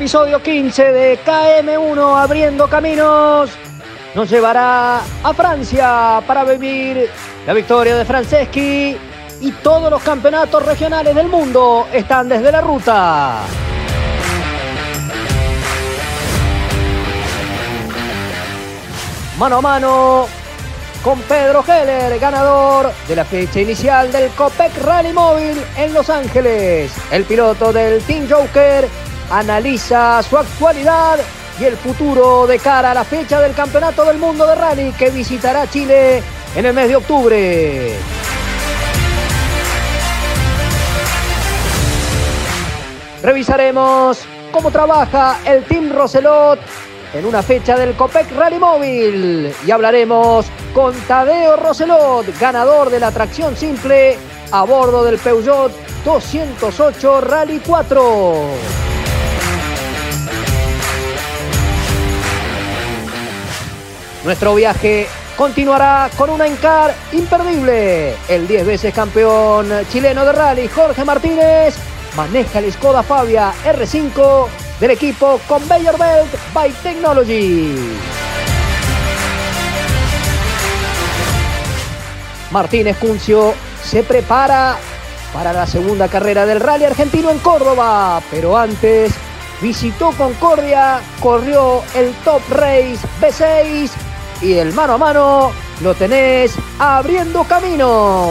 Episodio 15 de KM1 Abriendo Caminos nos llevará a Francia para vivir la victoria de Franceschi y todos los campeonatos regionales del mundo están desde la ruta. Mano a mano con Pedro Heller, ganador de la fecha inicial del Copec Rally Móvil en Los Ángeles. El piloto del Team Joker analiza su actualidad y el futuro de cara a la fecha del Campeonato del Mundo de Rally que visitará Chile en el mes de octubre. Revisaremos cómo trabaja el Team Roselot en una fecha del Copec Rally Móvil y hablaremos con Tadeo Roselot, ganador de la tracción simple a bordo del Peugeot 208 Rally 4. Nuestro viaje continuará con una encar imperdible. El 10 veces campeón chileno de rally, Jorge Martínez, maneja el Skoda Fabia R5 del equipo Conveyor Belt by Technology. Martínez Cuncio se prepara para la segunda carrera del rally argentino en Córdoba, pero antes visitó Concordia, corrió el Top Race B6 y el mano a mano lo tenés abriendo camino.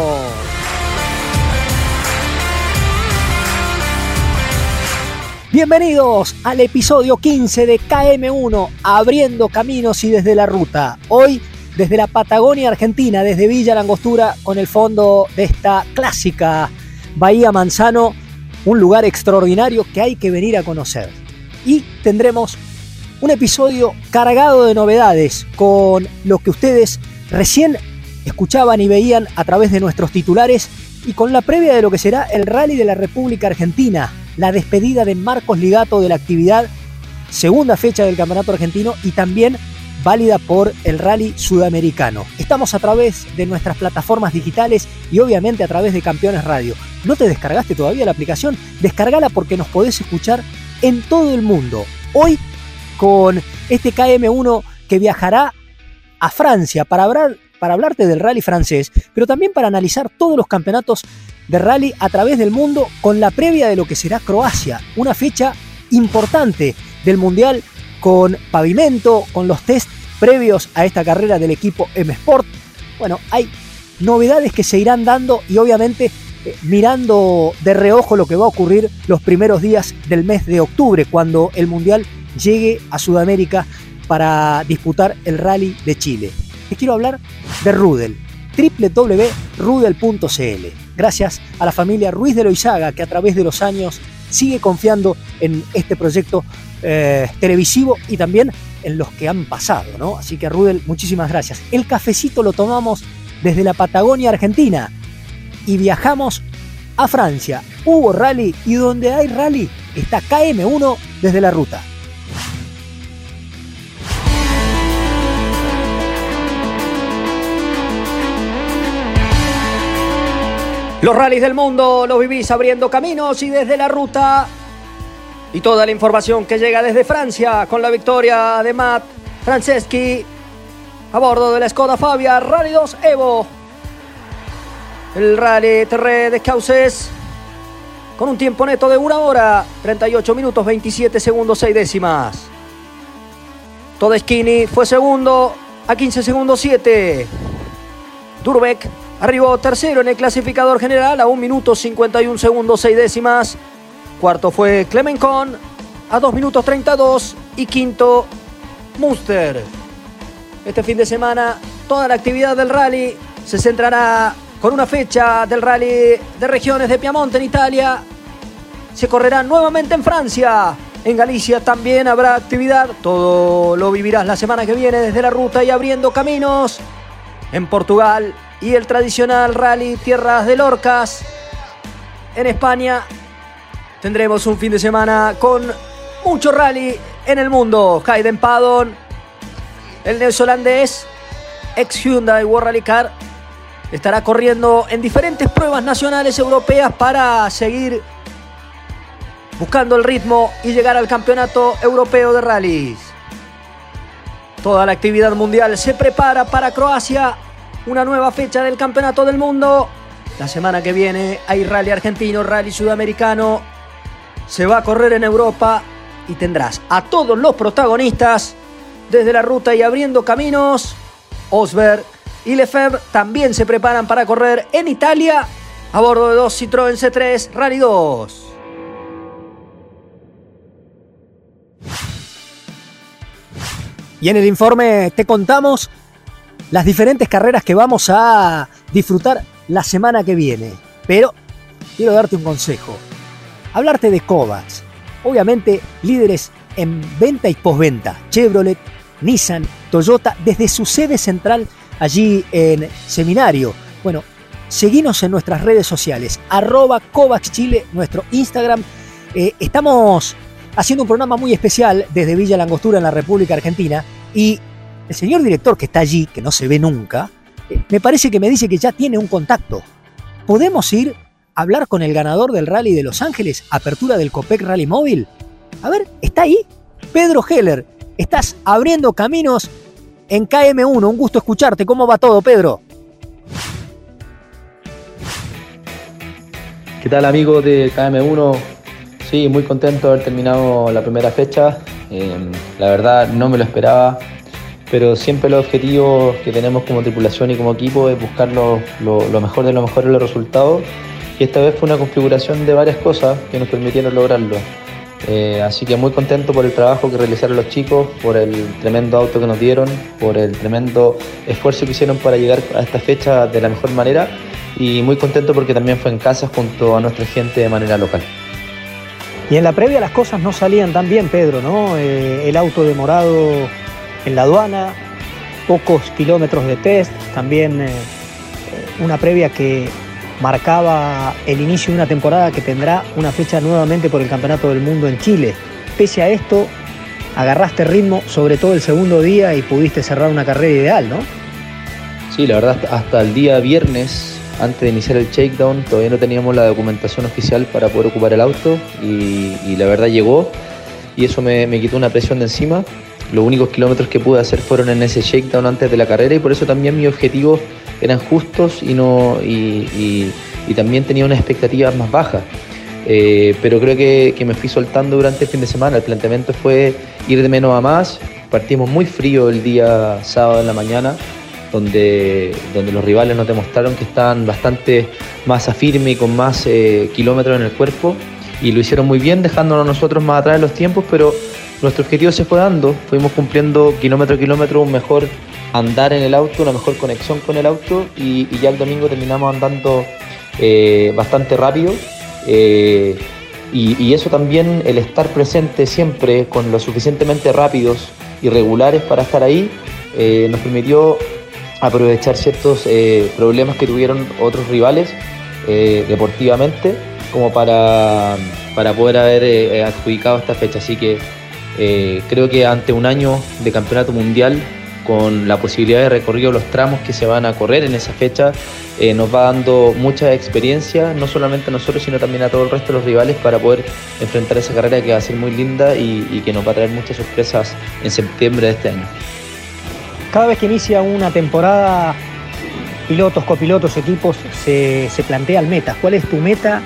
Bienvenidos al episodio 15 de KM1, abriendo caminos y desde la ruta. Hoy desde la Patagonia Argentina, desde Villa Langostura, con el fondo de esta clásica Bahía Manzano, un lugar extraordinario que hay que venir a conocer. Y tendremos un episodio cargado de novedades con lo que ustedes recién escuchaban y veían a través de nuestros titulares y con la previa de lo que será el Rally de la República Argentina, la despedida de Marcos Ligato de la actividad, segunda fecha del Campeonato Argentino y también válida por el Rally Sudamericano. Estamos a través de nuestras plataformas digitales y obviamente a través de Campeones Radio. ¿No te descargaste todavía la aplicación? Descargala porque nos podés escuchar en todo el mundo. Hoy con este KM1 que viajará a Francia para, hablar, para hablarte del rally francés, pero también para analizar todos los campeonatos de rally a través del mundo con la previa de lo que será Croacia, una fecha importante del Mundial con pavimento, con los test previos a esta carrera del equipo M Sport. Bueno, hay novedades que se irán dando y obviamente mirando de reojo lo que va a ocurrir los primeros días del mes de octubre, cuando el Mundial llegue a Sudamérica para disputar el Rally de Chile. Les quiero hablar de Rudel, www.rudel.cl. Gracias a la familia Ruiz de Loizaga que a través de los años sigue confiando en este proyecto eh, televisivo y también en los que han pasado, ¿no? Así que Rudel, muchísimas gracias. El cafecito lo tomamos desde la Patagonia Argentina y viajamos a Francia. Hubo rally y donde hay rally está KM1 desde la ruta. Los rallies del mundo los vivís abriendo caminos y desde la ruta. Y toda la información que llega desde Francia con la victoria de Matt Franceschi a bordo de la Skoda Fabia Rally 2 Evo. El Rally Terre de Cauces con un tiempo neto de una hora, 38 minutos 27 segundos 6 décimas. Todeschini fue segundo a 15 segundos 7. Durbeck Arribó tercero en el clasificador general a 1 minuto 51 segundos 6 décimas. Cuarto fue Clemencon a 2 minutos 32 y quinto Munster. Este fin de semana toda la actividad del rally se centrará con una fecha del rally de regiones de Piamonte en Italia. Se correrá nuevamente en Francia. En Galicia también habrá actividad. Todo lo vivirás la semana que viene desde la ruta y abriendo caminos. En Portugal y el tradicional rally Tierras de Lorcas. En España tendremos un fin de semana con mucho rally en el mundo. Hayden Paddon, el neozelandés, ex Hyundai World Rally Car, estará corriendo en diferentes pruebas nacionales europeas para seguir buscando el ritmo y llegar al campeonato europeo de rallies. Toda la actividad mundial se prepara para Croacia una nueva fecha del Campeonato del Mundo. La semana que viene hay rally argentino, rally sudamericano. Se va a correr en Europa y tendrás a todos los protagonistas desde la ruta y abriendo caminos. Osberg y Lefebvre también se preparan para correr en Italia a bordo de dos Citroën C3 Rally 2. Y en el informe te contamos las diferentes carreras que vamos a disfrutar la semana que viene. Pero quiero darte un consejo. Hablarte de Kovacs. Obviamente líderes en venta y postventa. Chevrolet, Nissan, Toyota, desde su sede central allí en Seminario. Bueno, seguinos en nuestras redes sociales. Arroba Kovacs Chile, nuestro Instagram. Eh, estamos haciendo un programa muy especial desde Villa Langostura en la República Argentina y el señor director que está allí, que no se ve nunca, eh, me parece que me dice que ya tiene un contacto. ¿Podemos ir a hablar con el ganador del Rally de Los Ángeles, apertura del Copec Rally Móvil? A ver, ¿está ahí? Pedro Heller, estás abriendo caminos en KM1. Un gusto escucharte. ¿Cómo va todo, Pedro? ¿Qué tal, amigo de KM1? Sí, muy contento de haber terminado la primera fecha. Eh, la verdad, no me lo esperaba pero siempre los objetivos que tenemos como tripulación y como equipo es buscar lo, mejor de lo mejor en los resultados y esta vez fue una configuración de varias cosas que nos permitieron lograrlo. Eh, así que muy contento por el trabajo que realizaron los chicos, por el tremendo auto que nos dieron, por el tremendo esfuerzo que hicieron para llegar a esta fecha de la mejor manera y muy contento porque también fue en casa junto a nuestra gente de manera local. Y en la previa las cosas no salían tan bien, Pedro, ¿no? Eh, el auto demorado en la aduana, pocos kilómetros de test, también eh, una previa que marcaba el inicio de una temporada que tendrá una fecha nuevamente por el Campeonato del Mundo en Chile. Pese a esto, agarraste ritmo sobre todo el segundo día y pudiste cerrar una carrera ideal, ¿no? Sí, la verdad, hasta el día viernes, antes de iniciar el shakedown, todavía no teníamos la documentación oficial para poder ocupar el auto y, la verdad llegó y eso me, me quitó una presión de encima los únicos kilómetros que pude hacer fueron en ese shakedown antes de la carrera y por eso también mis objetivos eran justos y, no, y, también tenía una expectativa más baja. Eh, pero creo que, me fui soltando durante el fin de semana. El planteamiento fue ir de menos a más. Partimos muy frío el día sábado en la mañana, donde, donde los rivales nos demostraron que estaban bastante más afirme y con más eh, kilómetros en el cuerpo. Y lo hicieron muy bien, dejándonos nosotros más atrás en los tiempos, pero nuestro objetivo se fue dando, fuimos cumpliendo kilómetro a kilómetro un mejor andar en el auto, una mejor conexión con el auto y, ya el domingo terminamos andando eh, bastante rápido. Eh, y, eso también, el estar presente siempre con lo suficientemente rápidos y regulares para estar ahí, eh, nos permitió aprovechar ciertos problemas que tuvieron otros rivales deportivamente como para, para poder haber adjudicado esta fecha. Así que creo que ante un año de campeonato mundial con la posibilidad de recorrido los tramos que se van a correr en esa fecha, eh, nos va dando mucha experiencia, no solamente a nosotros, sino también a todo el resto de los rivales para poder enfrentar esa carrera que va a ser muy linda y, que nos va a traer muchas sorpresas en septiembre de este año. Cada vez que inicia una temporada, pilotos, copilotos, equipos, se, se plantean metas. ¿Cuál es tu meta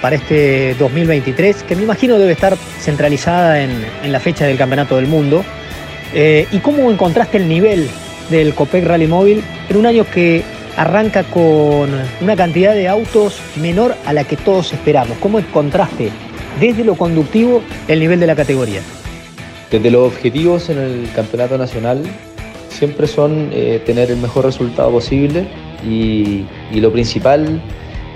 para este 2023? Que me imagino debe estar centralizada en, en la fecha del Campeonato del Mundo. Eh, ¿Y cómo encontraste el nivel del Copec Rally Móvil en un año que arranca con una cantidad de autos menor a la que todos esperamos? ¿Cómo encontraste desde lo conductivo el nivel de la categoría? Desde los objetivos en el campeonato nacional siempre son eh, tener el mejor resultado posible y, lo principal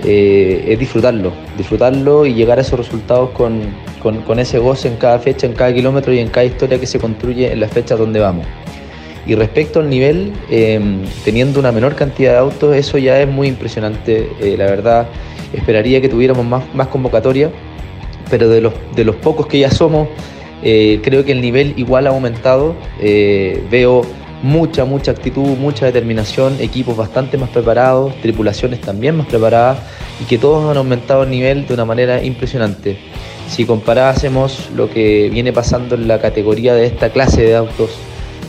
eh, es disfrutarlo, disfrutarlo y llegar a esos resultados con, con, ese goce en cada fecha, en cada kilómetro y en cada historia que se construye en las fechas donde vamos. Y respecto al nivel, em, teniendo una menor cantidad de autos, eso ya es muy impresionante. Eh, la verdad, esperaría que tuviéramos más, más convocatoria, pero de los, pocos que ya somos, eh, creo que el nivel igual ha aumentado. Eh, veo mucha, mucha actitud, mucha determinación, equipos bastante más preparados, tripulaciones también más preparadas y que todos han aumentado el nivel de una manera impresionante. Si comparásemos lo que viene pasando en la categoría de esta clase de autos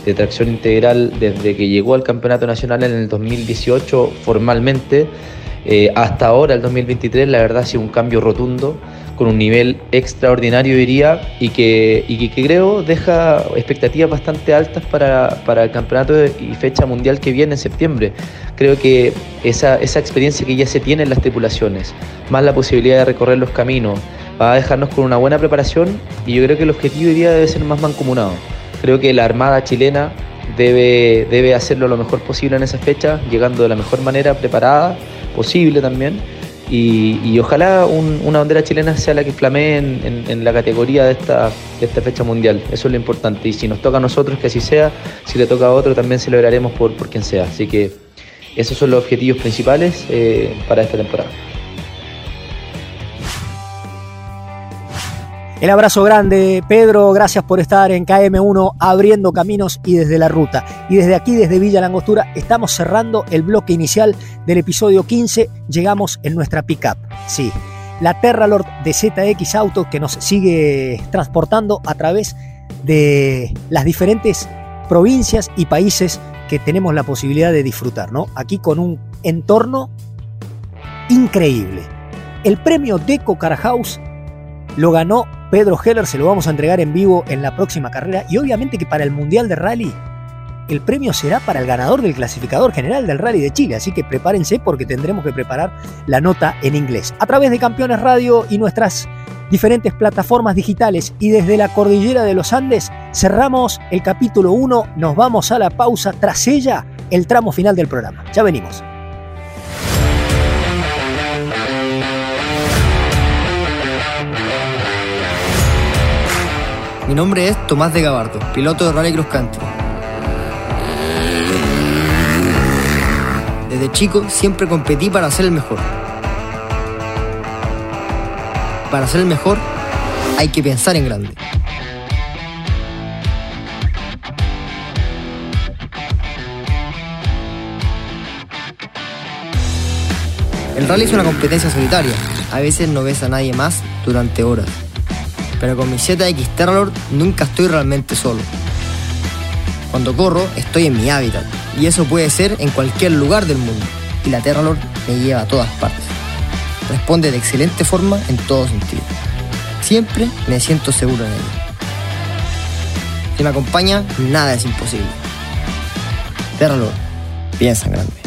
de tracción integral desde que llegó al Campeonato Nacional en el 2018 formalmente, eh, hasta ahora, el 2023, la verdad ha sido un cambio rotundo, con un nivel extraordinario diría, y que, y que, creo deja expectativas bastante altas para, para, el campeonato y fecha mundial que viene en septiembre. Creo que esa, esa experiencia que ya se tiene en las tripulaciones, más la posibilidad de recorrer los caminos, va a dejarnos con una buena preparación y yo creo que el objetivo diría debe ser más mancomunado. Creo que la Armada chilena debe, debe hacerlo lo mejor posible en esa fecha, llegando de la mejor manera preparada posible también. Y, ojalá una bandera chilena sea la que flamee en, la categoría de esta, esta fecha mundial. Eso es lo importante. Y si nos toca a nosotros, que así sea. Si le toca a otro, también celebraremos por, por quien sea. Así que esos son los objetivos principales eh, para esta temporada. El abrazo grande, Pedro, gracias por estar en KM1 abriendo caminos y desde la ruta. Y desde aquí, desde Villa Langostura, estamos cerrando el bloque inicial del episodio 15. Llegamos en nuestra pickup. Sí, la Terralord de ZX Auto que nos sigue transportando a través de las diferentes provincias y países que tenemos la posibilidad de disfrutar, ¿no? Aquí con un entorno increíble. El premio Deco Car lo ganó Pedro Heller, se lo vamos a entregar en vivo en la próxima carrera y obviamente que para el Mundial de Rally el premio será para el ganador del clasificador general del Rally de Chile, así que prepárense porque tendremos que preparar la nota en inglés. A través de Campeones Radio y nuestras diferentes plataformas digitales y desde la cordillera de los Andes cerramos el capítulo 1, nos vamos a la pausa, tras ella el tramo final del programa. Ya venimos. Mi nombre es Tomás de Gabardo, piloto de Rally Cross Country. Desde chico siempre competí para ser el mejor. Para ser el mejor hay que pensar en grande. El rally es una competencia solitaria. A veces no ves a nadie más durante horas pero con mi ZX Terralord nunca estoy realmente solo. Cuando corro, estoy en mi hábitat, y eso puede ser en cualquier lugar del mundo, y la Terralord me lleva a todas partes. Responde de excelente forma en todo sentido. Siempre me siento seguro en ella. Si me acompaña, nada es imposible. Terralord, piensa en grande.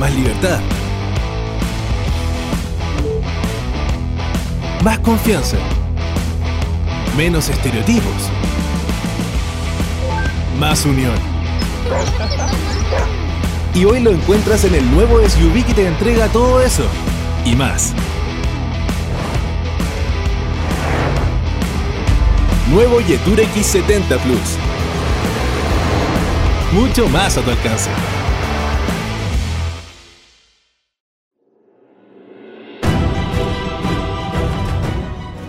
más libertad. Más confianza. Menos estereotipos. Más unión. Y hoy lo encuentras en el nuevo SUV que te entrega todo eso. Y más. Nuevo Yetur X70 Plus. Mucho más a tu alcance.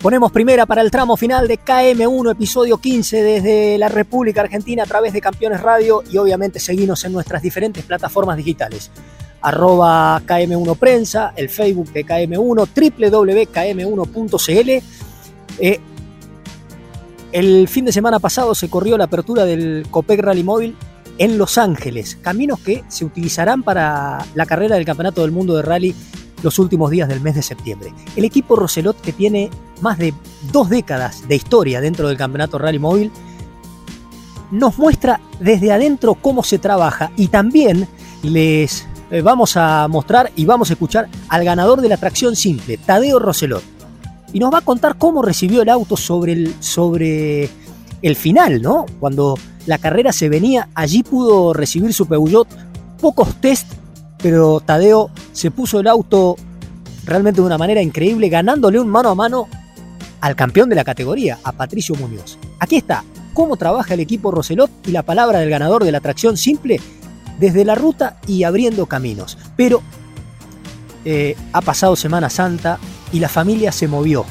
Ponemos primera para el tramo final de KM1, episodio 15 desde la República Argentina a través de Campeones Radio y obviamente seguimos en nuestras diferentes plataformas digitales. Arroba KM1 Prensa, el Facebook de KM1, www.km1.cl. Eh, el fin de semana pasado se corrió la apertura del Copec Rally Móvil en Los Ángeles, caminos que se utilizarán para la carrera del Campeonato del Mundo de Rally los últimos días del mes de septiembre. El equipo Roselot, que tiene más de dos décadas de historia dentro del Campeonato Rally Móvil, nos muestra desde adentro cómo se trabaja y también les eh, vamos a mostrar y vamos a escuchar al ganador de la tracción simple, Tadeo Roselot. Y nos va a contar cómo recibió el auto sobre el, sobre el final, ¿no? Cuando la carrera se venía, allí pudo recibir su Peugeot. Pocos test pero Tadeo se puso el auto realmente de una manera increíble, ganándole un mano a mano al campeón de la categoría, a Patricio Muñoz. Aquí está, cómo trabaja el equipo Roselot y la palabra del ganador de la tracción simple desde la ruta y abriendo caminos. Pero eh, ha pasado Semana Santa y la familia se movió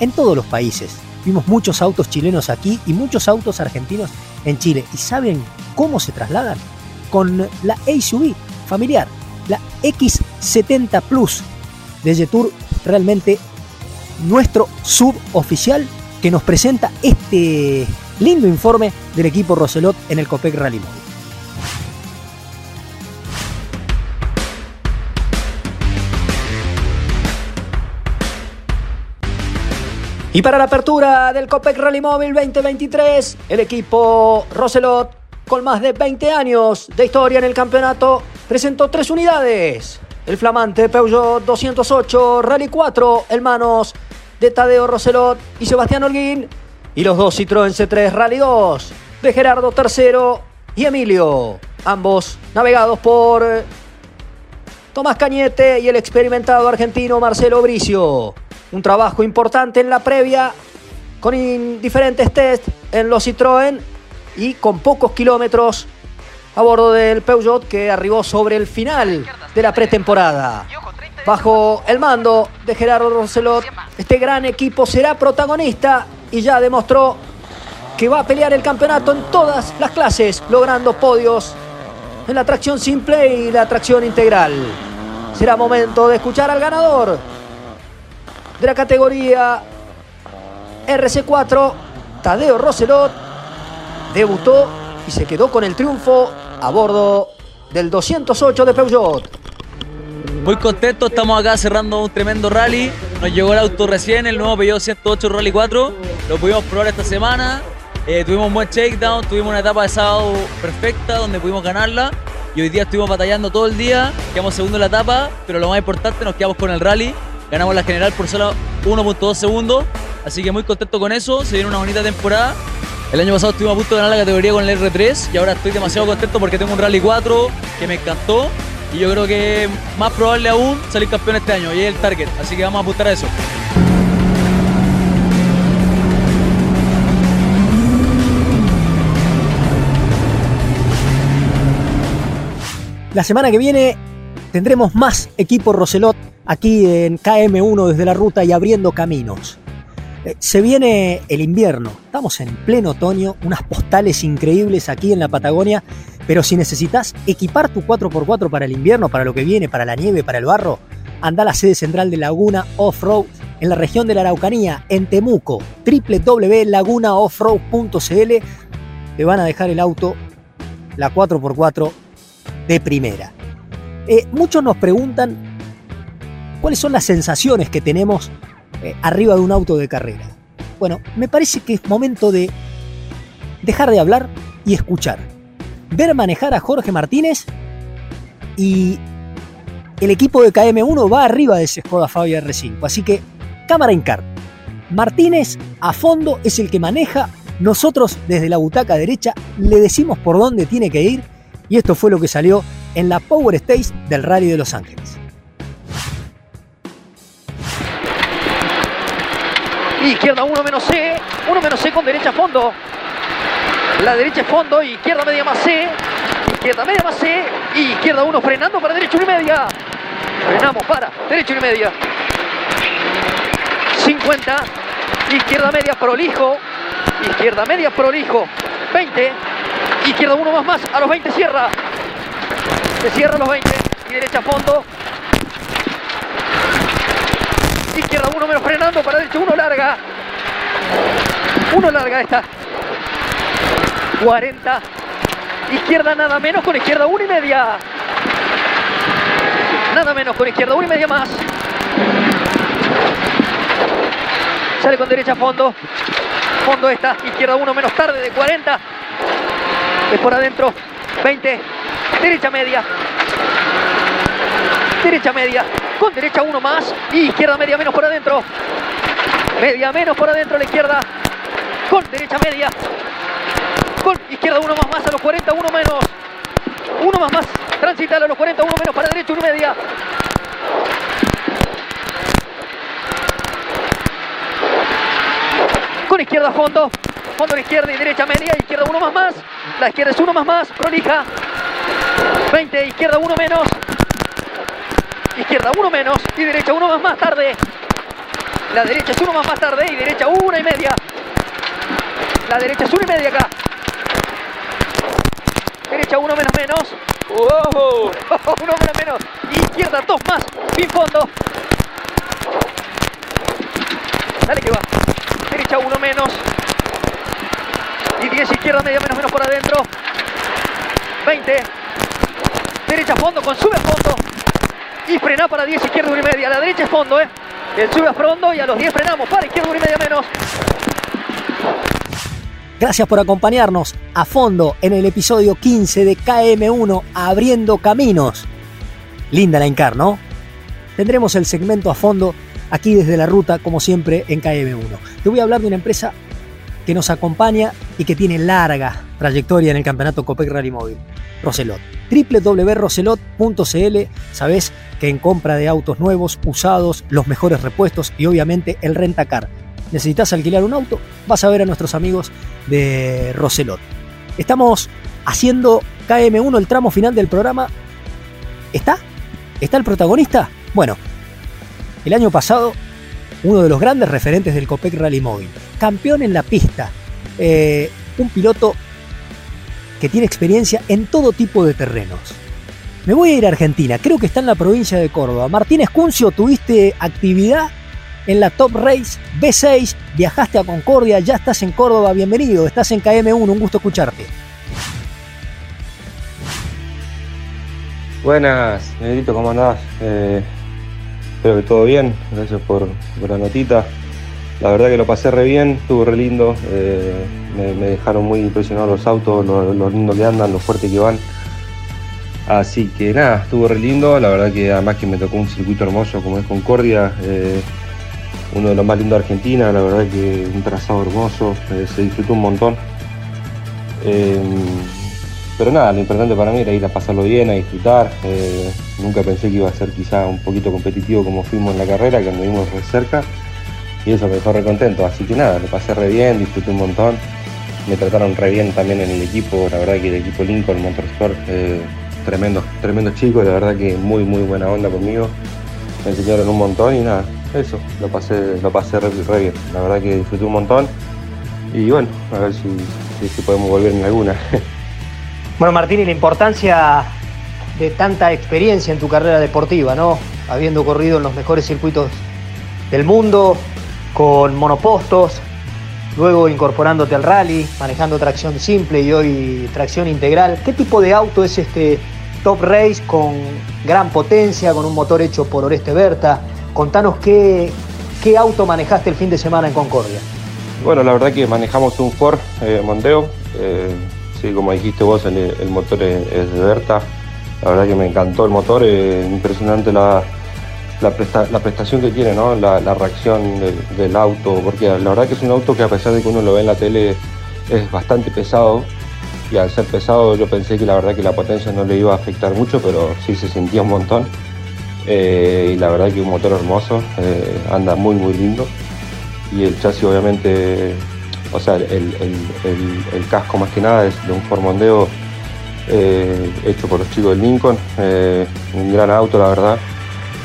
en todos los países. Vimos muchos autos chilenos aquí y muchos autos argentinos en Chile. ¿Y saben cómo se trasladan? Con la SUV familiar, la X70 Plus de Jetour, realmente nuestro suboficial que nos presenta este lindo informe del equipo Roselot en el Copec Rally Móvil. Y para la apertura del Copec Rally Móvil 2023, el equipo Roselot, con más de 20 años de historia en el campeonato, presentó tres unidades. El flamante Peugeot 208 Rally 4 en manos de Tadeo Roselot y Sebastián Holguín. Y los dos Citroën C3 Rally 2 de Gerardo III y Emilio. Ambos navegados por Tomás Cañete y el experimentado argentino Marcelo Bricio. Un trabajo importante en la previa con diferentes test en los Citroën y con pocos kilómetros a bordo del Peugeot que arribó sobre el final de la pretemporada. Bajo el mando de Gerardo Roselot, este gran equipo será protagonista y ya demostró que va a pelear el campeonato en todas las clases, logrando podios en la tracción simple y la tracción integral. Será momento de escuchar al ganador de la categoría RC4, Tadeo Roselot, debutó y se quedó con el triunfo a bordo del 208 de Peugeot. Muy contento, estamos acá cerrando un tremendo rally. Nos llegó el auto recién, el nuevo Peugeot 108 Rally 4. Lo pudimos probar esta semana. Eh, tuvimos un buen shakedown, tuvimos una etapa de sábado perfecta donde pudimos ganarla. Y hoy día estuvimos batallando todo el día, quedamos segundo en la etapa, pero lo más importante, nos quedamos con el rally. Ganamos la general por solo 1.2 segundos, así que muy contento con eso. Se viene una bonita temporada. El año pasado estuvimos a punto de ganar la categoría con el R3 y ahora estoy demasiado contento porque tengo un Rally 4 que me encantó y yo creo que es más probable aún salir campeón este año y es el target, así que vamos a apuntar a eso. La semana que viene tendremos más equipo Roselot aquí en KM1 desde la ruta y abriendo caminos. Eh, se viene el invierno, estamos en pleno otoño, unas postales increíbles aquí en la Patagonia, pero si necesitas equipar tu 4x4 para el invierno, para lo que viene, para la nieve, para el barro, anda a la sede central de Laguna Off-Road en la región de la Araucanía, en Temuco, www.lagunaoffroad.cl. Te van a dejar el auto, la 4x4 de primera. Eh, muchos nos preguntan cuáles son las sensaciones que tenemos eh, arriba de un auto de carrera. Bueno, me parece que es momento de dejar de hablar y escuchar. Ver manejar a Jorge Martínez y el equipo de KM1 va arriba de ese Skoda Fabia R5. Así que cámara en car. Martínez a fondo es el que maneja. Nosotros desde la butaca derecha le decimos por dónde tiene que ir. Y esto fue lo que salió en la Power Stage del Rally de Los Ángeles. Izquierda 1 menos C. 1 menos C con derecha a fondo. La derecha es fondo. Izquierda media más C. Izquierda media más C. Izquierda 1 frenando para derecha 1 y media. Frenamos para derecha 1 y media. 50. Izquierda media prolijo. Izquierda media prolijo. 20. Izquierda 1 más más. A los 20 cierra. Se cierra a los 20. Y derecha a fondo. Izquierda 1 menos frenando para derecha 1 larga. 1 larga esta. 40. Izquierda nada menos con izquierda 1 y media. Nada menos con izquierda 1 y media más. Sale con derecha fondo. Fondo esta. Izquierda 1 menos tarde de 40. Es por adentro. 20. Derecha media. Derecha media. Con derecha 1 más. Y izquierda media menos por adentro. Media menos por adentro la izquierda. Con derecha media. Con izquierda 1 más más a los 40, 1 menos. 1 más más. Transitar a los 40, 1 menos para derecha 1 media. Con izquierda fondo. Fondo a izquierda y derecha media. Izquierda 1 más más. La izquierda es 1 más más. Prolija. 20. Izquierda 1 menos. Izquierda uno menos y derecha uno más más tarde. La derecha es uno más más tarde y derecha una y media. La derecha es una y media acá. Derecha uno menos menos. ¡Wow! uno menos menos. Izquierda dos más. Fin fondo. Dale que va. Derecha uno menos. Y 10 izquierda media menos menos por adentro. 20. Derecha fondo con sube a fondo. Y frena para 10 izquierda una y media. A la derecha es fondo, ¿eh? El sube a fondo y a los 10 frenamos. Para izquierda una y media menos. Gracias por acompañarnos a fondo en el episodio 15 de KM1 Abriendo Caminos. Linda la Incar, ¿no? Tendremos el segmento a fondo aquí desde la ruta, como siempre, en KM1. Te voy a hablar de una empresa que nos acompaña y que tiene larga trayectoria en el campeonato Copec Rally Móvil, Roselot. www.roselot.cl, sabes que en compra de autos nuevos, usados, los mejores repuestos y obviamente el rentacar. ¿Necesitas alquilar un auto? Vas a ver a nuestros amigos de Roselot. Estamos haciendo KM1 el tramo final del programa. ¿Está? ¿Está el protagonista? Bueno, el año pasado, uno de los grandes referentes del Copec Rally Móvil, campeón en la pista, eh, un piloto que tiene experiencia en todo tipo de terrenos. Me voy a ir a Argentina, creo que está en la provincia de Córdoba. Martín Escuncio, tuviste actividad en la Top Race B6, viajaste a Concordia, ya estás en Córdoba, bienvenido, estás en KM1, un gusto escucharte. Buenas, Negrito, ¿cómo andás? Eh, espero que todo bien, gracias por, la notita. La verdad que lo pasé re bien, estuvo re lindo, eh, me, dejaron muy impresionados los autos, lo, lo lindo que andan, lo fuerte que van. Así que nada, estuvo re lindo, la verdad que además que me tocó un circuito hermoso como es Concordia, eh, uno de los más lindos de Argentina, la verdad que un trazado hermoso, eh, se disfrutó un montón. Pero nada, lo importante para mí era ir a pasarlo bien, a disfrutar. Eh, nunca pensé que iba a ser quizá un poquito competitivo como fuimos en la carrera, que anduvimos re cerca. Y eso me dejó re contento. Así que nada, lo pasé re bien, disfruté un montón. Me trataron re bien también en el equipo, la verdad que el equipo Lincoln Motorsport, eh, tremendos, tremendos chicos, la verdad que muy muy buena onda conmigo. Me enseñaron un montón y nada, eso, lo pasé, lo pasé re, re bien. La verdad que disfruté un montón. Y bueno, a ver si, si, si podemos volver en alguna. Bueno, Martín, y la importancia de tanta experiencia en tu carrera deportiva, ¿no? Habiendo corrido en los mejores circuitos del mundo, con monopostos, luego incorporándote al rally, manejando tracción simple y hoy tracción integral. ¿Qué tipo de auto es este Top Race con gran potencia, con un motor hecho por Oreste Berta? Contanos qué, qué auto manejaste el fin de semana en Concordia. Bueno, la verdad que manejamos un Ford eh, Mondeo. Eh, sí, como dijiste vos, el, motor es, es, de Berta. La verdad que me encantó el motor, eh, impresionante la, la, presta, la, prestación que tiene, ¿no? la, reacción del, del, auto, porque la verdad que es un auto que a pesar de que uno lo ve en la tele es bastante pesado. Y al ser pesado yo pensé que la verdad que la potencia no le iba a afectar mucho, pero sí se sentía un montón. Eh, y la verdad que un motor hermoso, eh, anda muy muy lindo. Y el chasis obviamente o sea, el, el, casco más que nada es de un Ford Mondeo eh, hecho por los chicos del Lincoln, eh, un gran auto la verdad,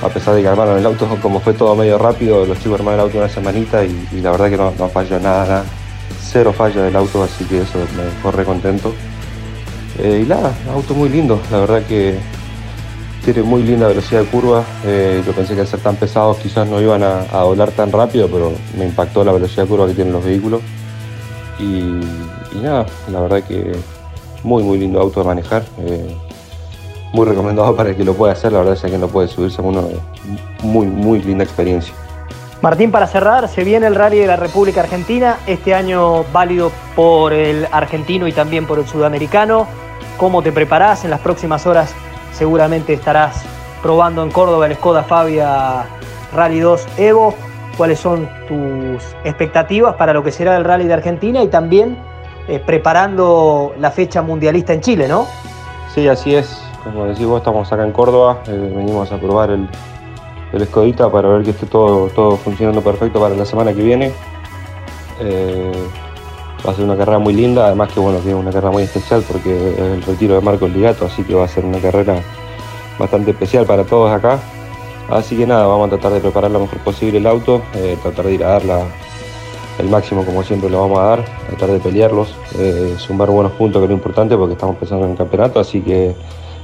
a pesar de que armaron el auto como fue todo medio rápido, los chicos armaron el auto una semanita y, la verdad que no, no, falló nada, nada, cero falla del auto, así que eso me dejó re contento. Eh, y nada, auto muy lindo, la verdad que tiene muy linda velocidad de curva. Eh, yo pensé que al ser tan pesados quizás no iban a, a, volar tan rápido, pero me impactó la velocidad de curva que tienen los vehículos. Y, nada, la verdad que muy muy lindo auto de manejar. Eh, muy recomendado para el que lo pueda hacer, la verdad es que lo puede subirse a uno muy muy linda experiencia. Martín, para cerrar, se viene el Rally de la República Argentina, este año válido por el argentino y también por el sudamericano. ¿Cómo te preparás? En las próximas horas seguramente estarás probando en Córdoba el Skoda Fabia Rally 2 Evo. ¿Cuáles son tus expectativas para lo que será el Rally de Argentina y también eh, preparando la fecha mundialista en Chile, no? Sí, así es. Como decís vos, estamos acá en Córdoba, eh, venimos a probar el, Escodita para ver que esté todo, todo funcionando perfecto para la semana que viene. Eh, va a ser una carrera muy linda, además que bueno, tiene una carrera muy especial porque es el retiro de Marcos Ligato, así que va a ser una carrera bastante especial para todos acá. Así que nada, vamos a tratar de preparar lo mejor posible el auto, eh, tratar de ir a dar la- el máximo como siempre lo vamos a dar, tratar de pelearlos, eh, sumar buenos puntos que es lo importante porque estamos pensando en el campeonato, así que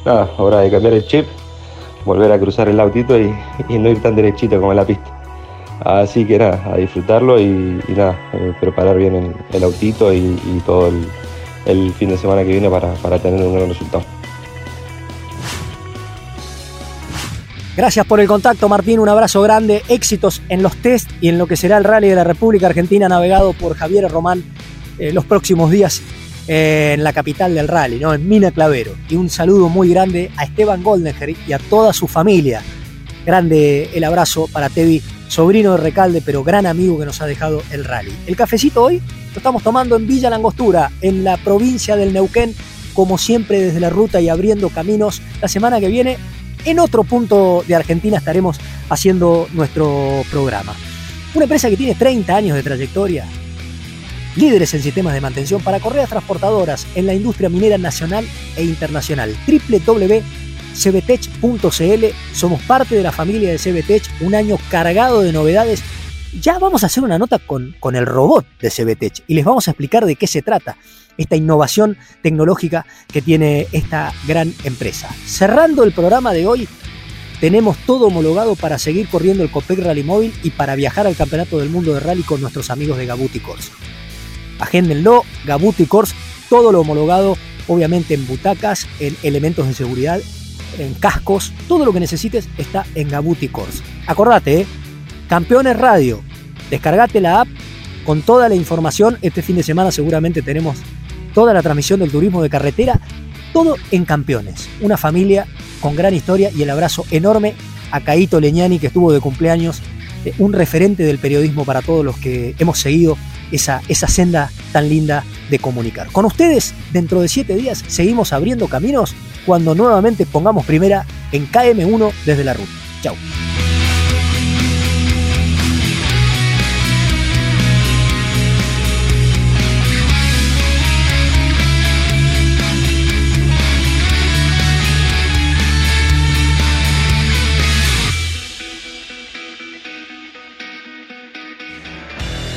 nada, hora de cambiar el chip, volver a cruzar el autito y, no ir tan derechito como en la pista. Así que nada, a disfrutarlo y, nada, eh, preparar bien el, autito y, todo el, el fin de semana que viene para, para tener un gran resultado. Gracias por el contacto, Martín. Un abrazo grande. Éxitos en los test y en lo que será el Rally de la República Argentina, navegado por Javier Román eh, los próximos días eh, en la capital del rally, ¿no? en Mina Clavero. Y un saludo muy grande a Esteban Goldenger y a toda su familia. Grande el abrazo para Tevi, sobrino de Recalde, pero gran amigo que nos ha dejado el rally. El cafecito hoy lo estamos tomando en Villa Langostura, en la provincia del Neuquén, como siempre desde la ruta y abriendo caminos. La semana que viene en otro punto de Argentina estaremos haciendo nuestro programa. Una empresa que tiene 30 años de trayectoria, líderes en sistemas de mantención para correas transportadoras en la industria minera nacional e internacional. www.cbtech.cl Somos parte de la familia de CBTech, un año cargado de novedades. Ya vamos a hacer una nota con, con el robot de CBTech y les vamos a explicar de qué se trata esta innovación tecnológica que tiene esta gran empresa. Cerrando el programa de hoy, tenemos todo homologado para seguir corriendo el Copec Rally Móvil y para viajar al Campeonato del Mundo de Rally con nuestros amigos de Gabuti Corse. Agéndenlo, Gabuti Corse, todo lo homologado, obviamente en butacas, en elementos de seguridad, en cascos, todo lo que necesites está en Gabuti Corse. Acordate, ¿eh? Campeones Radio, descargate la app con toda la información. Este fin de semana seguramente tenemos toda la transmisión del turismo de carretera, todo en Campeones. Una familia con gran historia y el abrazo enorme a Caito Leñani que estuvo de cumpleaños, eh, un referente del periodismo para todos los que hemos seguido esa, esa senda tan linda de comunicar. Con ustedes, dentro de siete días, seguimos abriendo caminos cuando nuevamente pongamos primera en KM1 desde la ruta. Chau.